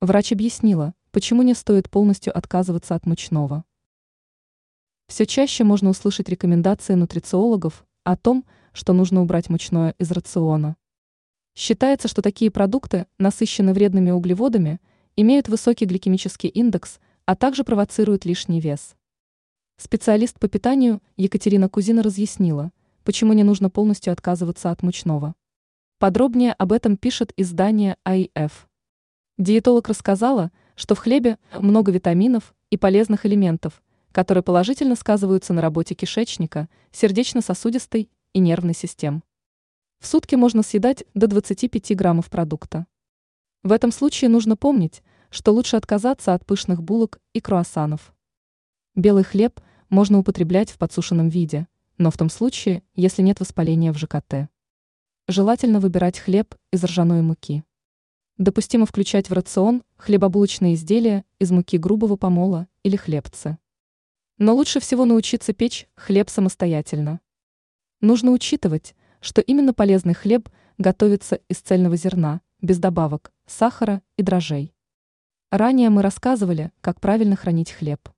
Врач объяснила, почему не стоит полностью отказываться от мучного. Все чаще можно услышать рекомендации нутрициологов о том, что нужно убрать мучное из рациона. Считается, что такие продукты насыщены вредными углеводами, имеют высокий гликемический индекс, а также провоцируют лишний вес. Специалист по питанию Екатерина Кузина разъяснила, почему не нужно полностью отказываться от мучного. Подробнее об этом пишет издание АИФ. Диетолог рассказала, что в хлебе много витаминов и полезных элементов, которые положительно сказываются на работе кишечника, сердечно-сосудистой и нервной систем. В сутки можно съедать до 25 граммов продукта. В этом случае нужно помнить, что лучше отказаться от пышных булок и круассанов. Белый хлеб можно употреблять в подсушенном виде, но в том случае, если нет воспаления в ЖКТ. Желательно выбирать хлеб из ржаной муки. Допустимо включать в рацион хлебобулочные изделия из муки грубого помола или хлебцы. Но лучше всего научиться печь хлеб самостоятельно. Нужно учитывать, что именно полезный хлеб готовится из цельного зерна, без добавок, сахара и дрожжей. Ранее мы рассказывали, как правильно хранить хлеб.